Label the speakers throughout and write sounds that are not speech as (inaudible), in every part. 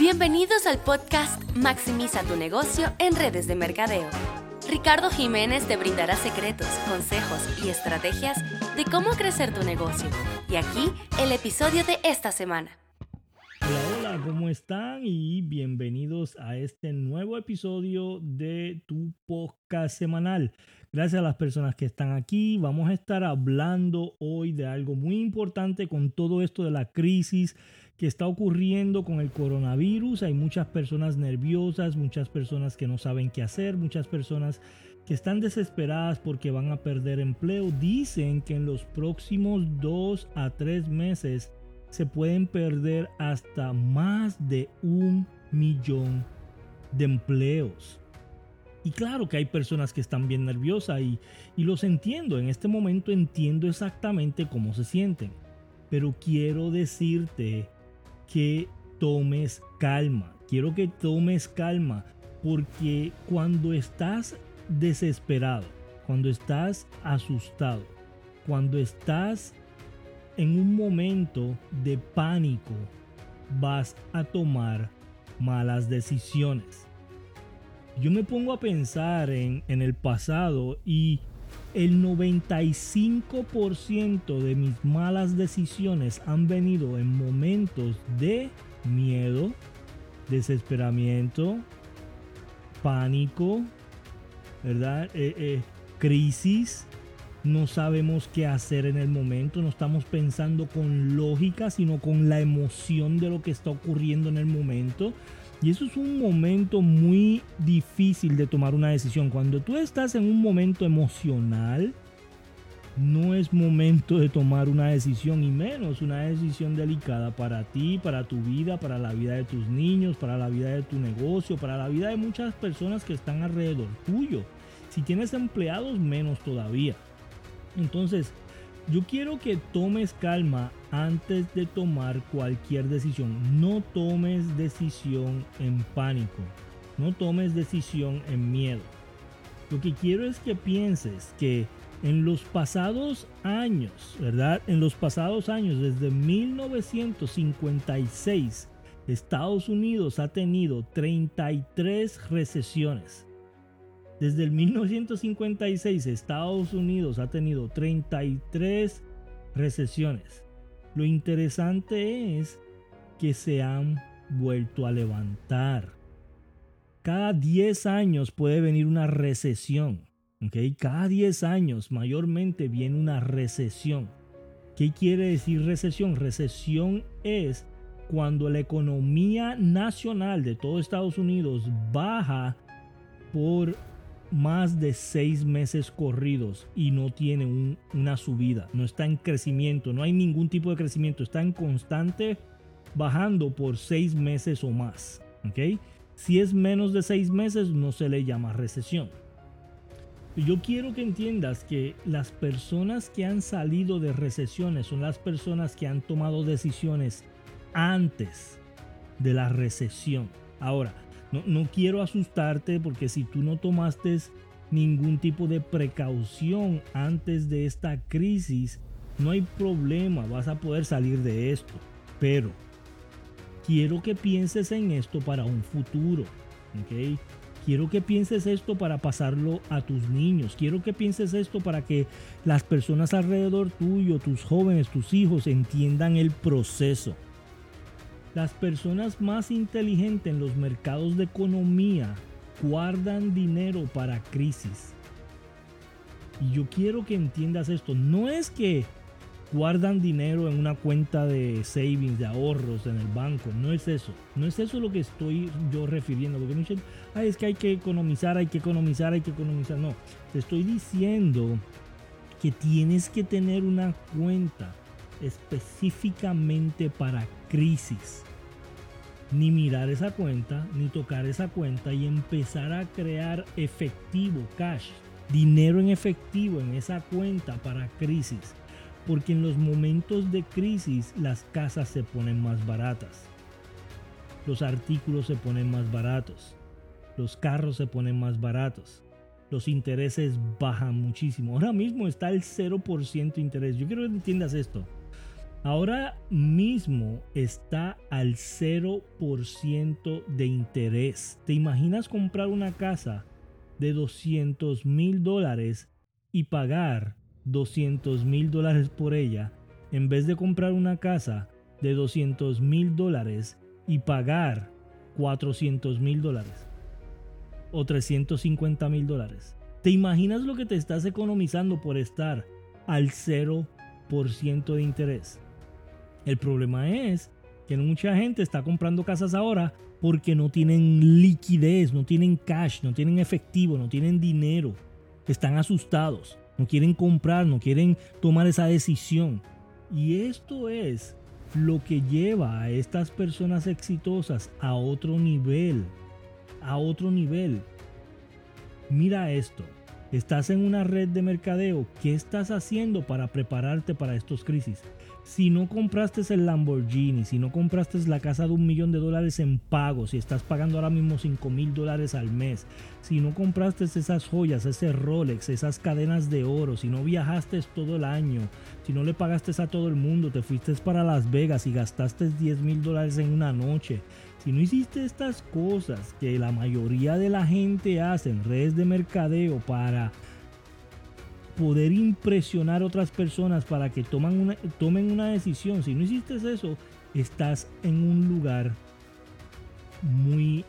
Speaker 1: Bienvenidos al podcast Maximiza tu negocio en redes de mercadeo. Ricardo Jiménez te brindará secretos, consejos y estrategias de cómo crecer tu negocio. Y aquí el episodio de esta semana.
Speaker 2: Hola, hola, ¿cómo están? Y bienvenidos a este nuevo episodio de tu podcast semanal. Gracias a las personas que están aquí. Vamos a estar hablando hoy de algo muy importante con todo esto de la crisis que está ocurriendo con el coronavirus. Hay muchas personas nerviosas, muchas personas que no saben qué hacer, muchas personas que están desesperadas porque van a perder empleo. Dicen que en los próximos dos a tres meses se pueden perder hasta más de un millón de empleos. Y claro que hay personas que están bien nerviosas y, y los entiendo. En este momento entiendo exactamente cómo se sienten. Pero quiero decirte que tomes calma. Quiero que tomes calma porque cuando estás desesperado, cuando estás asustado, cuando estás en un momento de pánico, vas a tomar malas decisiones. Yo me pongo a pensar en, el pasado y el 95% de mis malas decisiones han venido en momentos de miedo, desesperamiento, pánico, ¿verdad? Eh, eh, crisis. No sabemos qué hacer en el momento, no estamos pensando con lógica, sino con la emoción de lo que está ocurriendo en el momento. Y eso es un momento muy difícil de tomar una decisión. Cuando tú estás en un momento emocional, no es momento de tomar una decisión y menos una decisión delicada para ti, para tu vida, para la vida de tus niños, para la vida de tu negocio, para la vida de muchas personas que están alrededor tuyo. Si tienes empleados, menos todavía. Entonces, yo quiero que tomes calma antes de tomar cualquier decisión. No tomes decisión en pánico. No tomes decisión en miedo. Lo que quiero es que pienses que en los pasados años, ¿verdad? En los pasados años, desde 1956, Estados Unidos ha tenido 33 recesiones. Desde el 1956 Estados Unidos ha tenido 33 recesiones. Lo interesante es que se han vuelto a levantar. Cada 10 años puede venir una recesión. ¿okay? Cada 10 años mayormente viene una recesión. ¿Qué quiere decir recesión? Recesión es cuando la economía nacional de todo Estados Unidos baja por más de seis meses corridos y no tiene una subida, no está en crecimiento, no hay ningún tipo de crecimiento, está en constante bajando por seis meses o más. ¿ok? Si es menos de seis meses, no se le llama recesión. Yo quiero que entiendas que las personas que han salido de recesiones son las personas que han tomado decisiones antes de la recesión. Ahora, no, quiero asustarte porque si tú no tomaste ningún tipo de precaución antes de esta crisis, no hay problema, vas a poder salir de esto. Pero quiero que pienses en esto para un futuro. Quiero que pienses esto para pasarlo a tus niños. Quiero que pienses esto para que las personas alrededor tuyo, tus jóvenes, tus hijos entiendan el proceso. Las personas más inteligentes en los mercados de economía guardan dinero para crisis. Y yo quiero que entiendas esto. No es que guardan dinero en una cuenta de savings, de ahorros en el banco. No es eso. No es eso lo que estoy yo refiriendo. Porque no Ay, es que hay que economizar, hay que economizar, hay que economizar. No, te estoy diciendo que tienes que tener una cuenta específicamente para crisis. Ni mirar esa cuenta, ni tocar esa cuenta y empezar a crear efectivo, cash, dinero en efectivo en esa cuenta para crisis. Porque en los momentos de crisis las casas se ponen más baratas. Los artículos se ponen más baratos. Los carros se ponen más baratos los intereses bajan muchísimo. Ahora mismo está el 0% interés. Yo quiero que entiendas esto. Ahora mismo está al 0% de interés. ¿Te imaginas comprar una casa de 200 mil dólares y pagar 200 mil dólares por ella en vez de comprar una casa de 200 mil dólares y pagar 400 mil dólares o 350 mil dólares. ¿Te imaginas lo que te estás economizando por estar al 0% de interés? El problema es que mucha gente está comprando casas ahora porque no tienen liquidez, no tienen cash, no tienen efectivo, no tienen dinero. Están asustados, no quieren comprar, no quieren tomar esa decisión. Y esto es lo que lleva a estas personas exitosas a otro nivel, a otro nivel. Mira esto, estás en una red de mercadeo, ¿qué estás haciendo para prepararte para estos crisis? Si no compraste el Lamborghini, si no compraste la casa de un millón de dólares en pago, si estás pagando ahora mismo 5 mil dólares al mes, si no compraste esas joyas, ese Rolex, esas cadenas de oro, si no viajaste todo el año, si no le pagaste a todo el mundo, te fuiste para Las Vegas y gastaste 10 mil dólares en una noche, si no hiciste estas cosas que la mayoría de la gente hace en redes de mercadeo para poder impresionar otras personas para que tomen una, tomen una decisión. Si no hiciste eso, estás en un lugar muy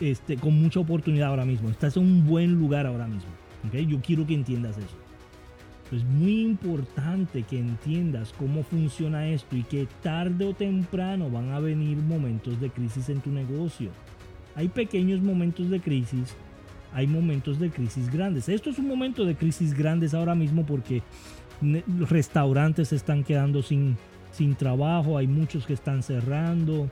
Speaker 2: este, con mucha oportunidad ahora mismo. Estás en un buen lugar ahora mismo. ¿okay? Yo quiero que entiendas eso. Es muy importante que entiendas cómo funciona esto y que tarde o temprano van a venir momentos de crisis en tu negocio. Hay pequeños momentos de crisis hay momentos de crisis grandes. Esto es un momento de crisis grandes ahora mismo porque los restaurantes se están quedando sin, sin trabajo, hay muchos que están cerrando,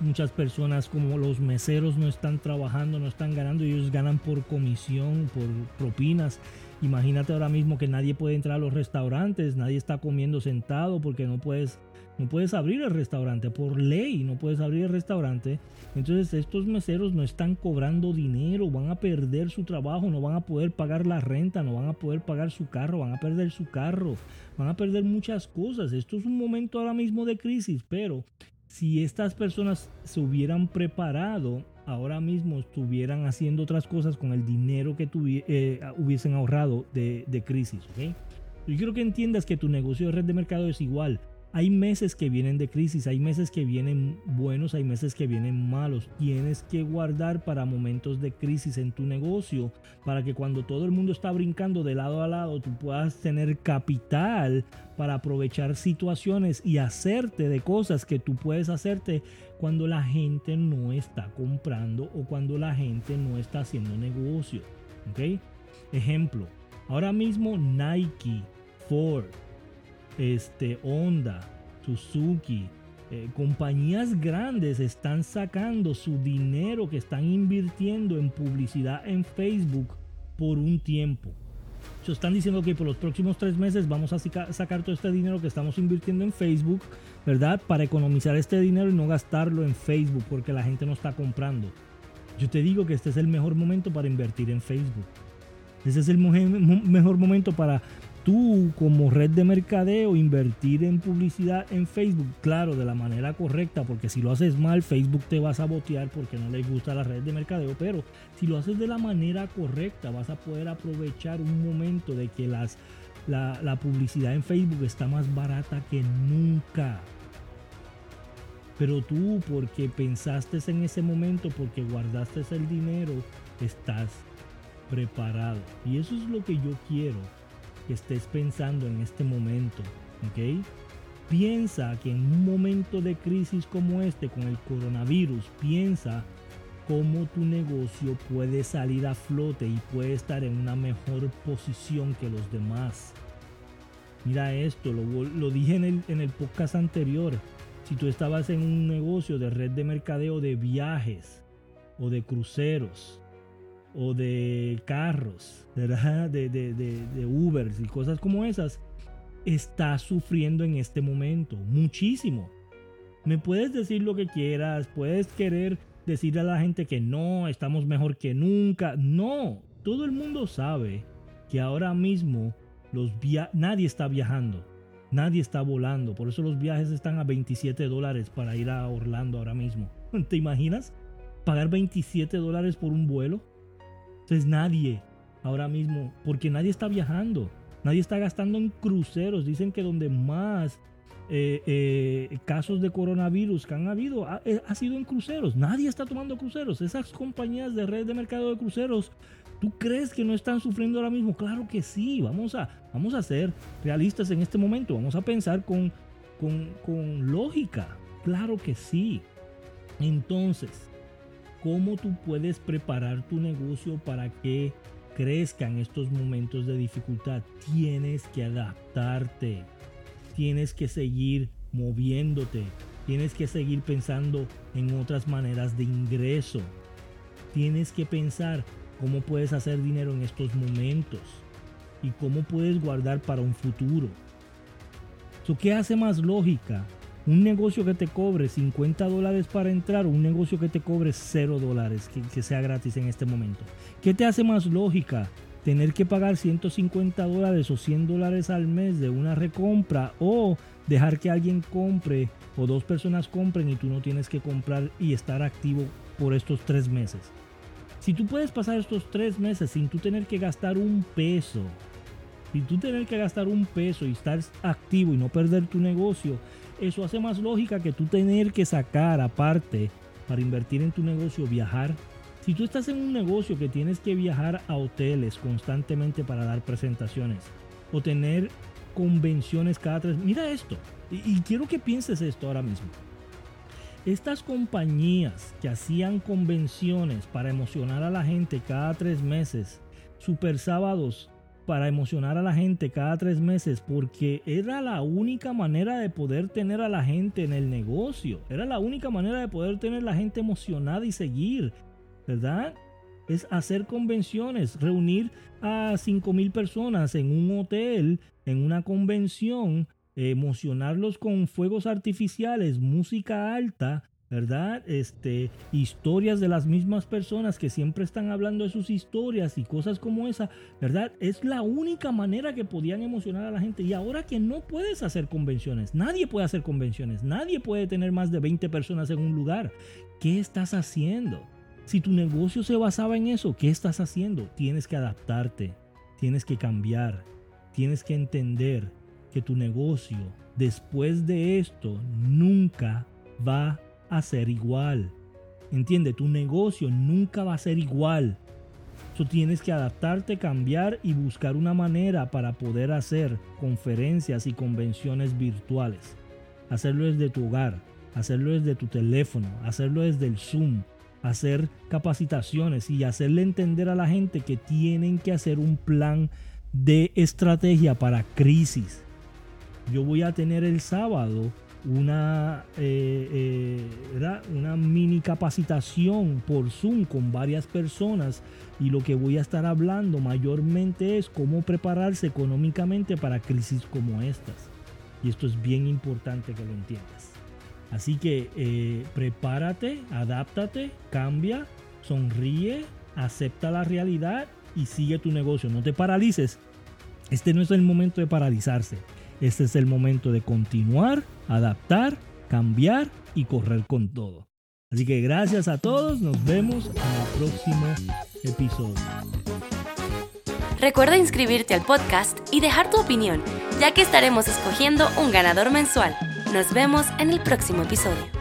Speaker 2: muchas personas como los meseros no están trabajando, no están ganando, ellos ganan por comisión, por propinas. Imagínate ahora mismo que nadie puede entrar a los restaurantes, nadie está comiendo sentado porque no puedes no puedes abrir el restaurante, por ley no puedes abrir el restaurante. Entonces estos meseros no están cobrando dinero, van a perder su trabajo, no van a poder pagar la renta, no van a poder pagar su carro, van a perder su carro, van a perder muchas cosas. Esto es un momento ahora mismo de crisis, pero si estas personas se hubieran preparado, ahora mismo estuvieran haciendo otras cosas con el dinero que eh, hubiesen ahorrado de, crisis. Yo quiero que entiendas que tu negocio de red de mercado es igual. Hay meses que vienen de crisis, hay meses que vienen buenos, hay meses que vienen malos. Tienes que guardar para momentos de crisis en tu negocio, para que cuando todo el mundo está brincando de lado a lado, tú puedas tener capital para aprovechar situaciones y hacerte de cosas que tú puedes hacerte cuando la gente no está comprando o cuando la gente no está haciendo negocio. ¿Ok? Ejemplo, ahora mismo Nike, Ford, este, Honda, Suzuki, eh, compañías grandes están sacando su dinero que están invirtiendo en publicidad en Facebook por un tiempo. Se están diciendo que por los próximos tres meses vamos a sacar todo este dinero que estamos invirtiendo en Facebook, ¿verdad? Para economizar este dinero y no gastarlo en Facebook porque la gente no está comprando. Yo te digo que este es el mejor momento para invertir en Facebook. Ese es el mejor momento para tú como red de mercadeo invertir en publicidad en Facebook, claro, de la manera correcta, porque si lo haces mal, Facebook te va a sabotear porque no le gusta la red de mercadeo, pero si lo haces de la manera correcta, vas a poder aprovechar un momento de que las, la, la publicidad en Facebook está más barata que nunca. Pero tú, porque pensaste en ese momento, porque guardaste el dinero, estás preparado. Y eso es lo que yo quiero que estés pensando en este momento. ¿ok? Piensa que en un momento de crisis como este con el coronavirus, piensa cómo tu negocio puede salir a flote y puede estar en una mejor posición que los demás. Mira esto, lo, dije en el, en el podcast anterior. Si tú estabas en un negocio de red de mercadeo de viajes o de cruceros, o de carros, ¿verdad? De, de, de, de Ubers y cosas como esas, está sufriendo en este momento muchísimo. Me puedes decir lo que quieras, puedes querer decirle a la gente que no, estamos mejor que nunca. No, todo el mundo sabe que ahora mismo los nadie está viajando. Nadie está volando. Por eso los viajes están a 27 dólares para ir a Orlando ahora mismo. (laughs) ¿Te imaginas? Pagar 27 dólares por un vuelo. Entonces nadie ahora mismo, porque nadie está viajando. Nadie está gastando en cruceros. Dicen que donde más eh, eh, casos de coronavirus que han habido ha, eh, ha, sido en cruceros. Nadie está tomando cruceros. Esas compañías de red de mercado de cruceros, ¿tú crees que no están sufriendo ahora mismo? Claro que sí. Vamos a, vamos a ser realistas en este momento. Vamos a pensar con, con, con lógica. Claro que sí. Entonces, ¿cómo tú puedes preparar tu negocio para que crezca en estos momentos de dificultad? Tienes que adaptarte tienes que seguir moviéndote, tienes que seguir pensando en otras maneras de ingreso, tienes que pensar cómo puedes hacer dinero en estos momentos y cómo puedes guardar para un futuro. ¿Qué hace más lógica? Un negocio que te cobre 50 dólares para entrar un negocio que te cobre 0 dólares, que, que sea gratis en este momento. ¿Qué te hace más lógica? tener que pagar 150 dólares o 100 dólares al mes de una recompra o dejar que alguien compre o dos personas compren y tú no tienes que comprar y estar activo por estos tres meses. Si tú puedes pasar estos tres meses sin tú tener que gastar un peso, sin tú tener que gastar un peso y estar activo y no perder tu negocio, eso hace más lógica que tú tener que sacar aparte para invertir en tu negocio, viajar si tú estás en un negocio que tienes que viajar a hoteles constantemente para dar presentaciones o tener convenciones cada tres, mira esto, y, quiero que pienses esto ahora mismo. Estas compañías que hacían convenciones para emocionar a la gente cada tres meses, super sábados para emocionar a la gente cada tres meses, porque era la única manera de poder tener a la gente en el negocio, era la única manera de poder tener a la gente emocionada y seguir ¿verdad? Es hacer convenciones, reunir a 5 mil personas en un hotel, en una convención, emocionarlos con fuegos artificiales, música alta, ¿verdad? Este, historias de las mismas personas que siempre están hablando de sus historias y cosas como esa, ¿verdad? Es la única manera que podían emocionar a la gente. Y ahora que no puedes hacer convenciones, nadie puede hacer convenciones, nadie puede tener más de 20 personas en un lugar. ¿Qué estás haciendo? Si tu negocio se basaba en eso, ¿qué estás haciendo? Tienes que adaptarte, tienes que cambiar, tienes que entender que tu negocio después de esto nunca va a ser igual. Entiende, tu negocio nunca va a ser igual. Tú tienes que adaptarte, cambiar y buscar una manera para poder hacer conferencias y convenciones virtuales. Hacerlo desde tu hogar, hacerlo desde tu teléfono, hacerlo desde el Zoom, hacer capacitaciones y hacerle entender a la gente que tienen que hacer un plan de estrategia para crisis. Yo voy a tener el sábado una, eh, eh, una mini capacitación por Zoom con varias personas y lo que voy a estar hablando mayormente es cómo prepararse económicamente para crisis como estas. Y esto es bien importante que lo entiendas. Así que eh, prepárate, adáptate, cambia, sonríe, acepta la realidad y sigue tu negocio. No te paralices. Este no es el momento de paralizarse. Este es el momento de continuar, adaptar, cambiar y correr con todo. Así que gracias a todos. Nos vemos en el próximo episodio.
Speaker 1: Recuerda inscribirte al podcast y dejar tu opinión, ya que estaremos escogiendo un ganador mensual. Nos vemos en el próximo episodio.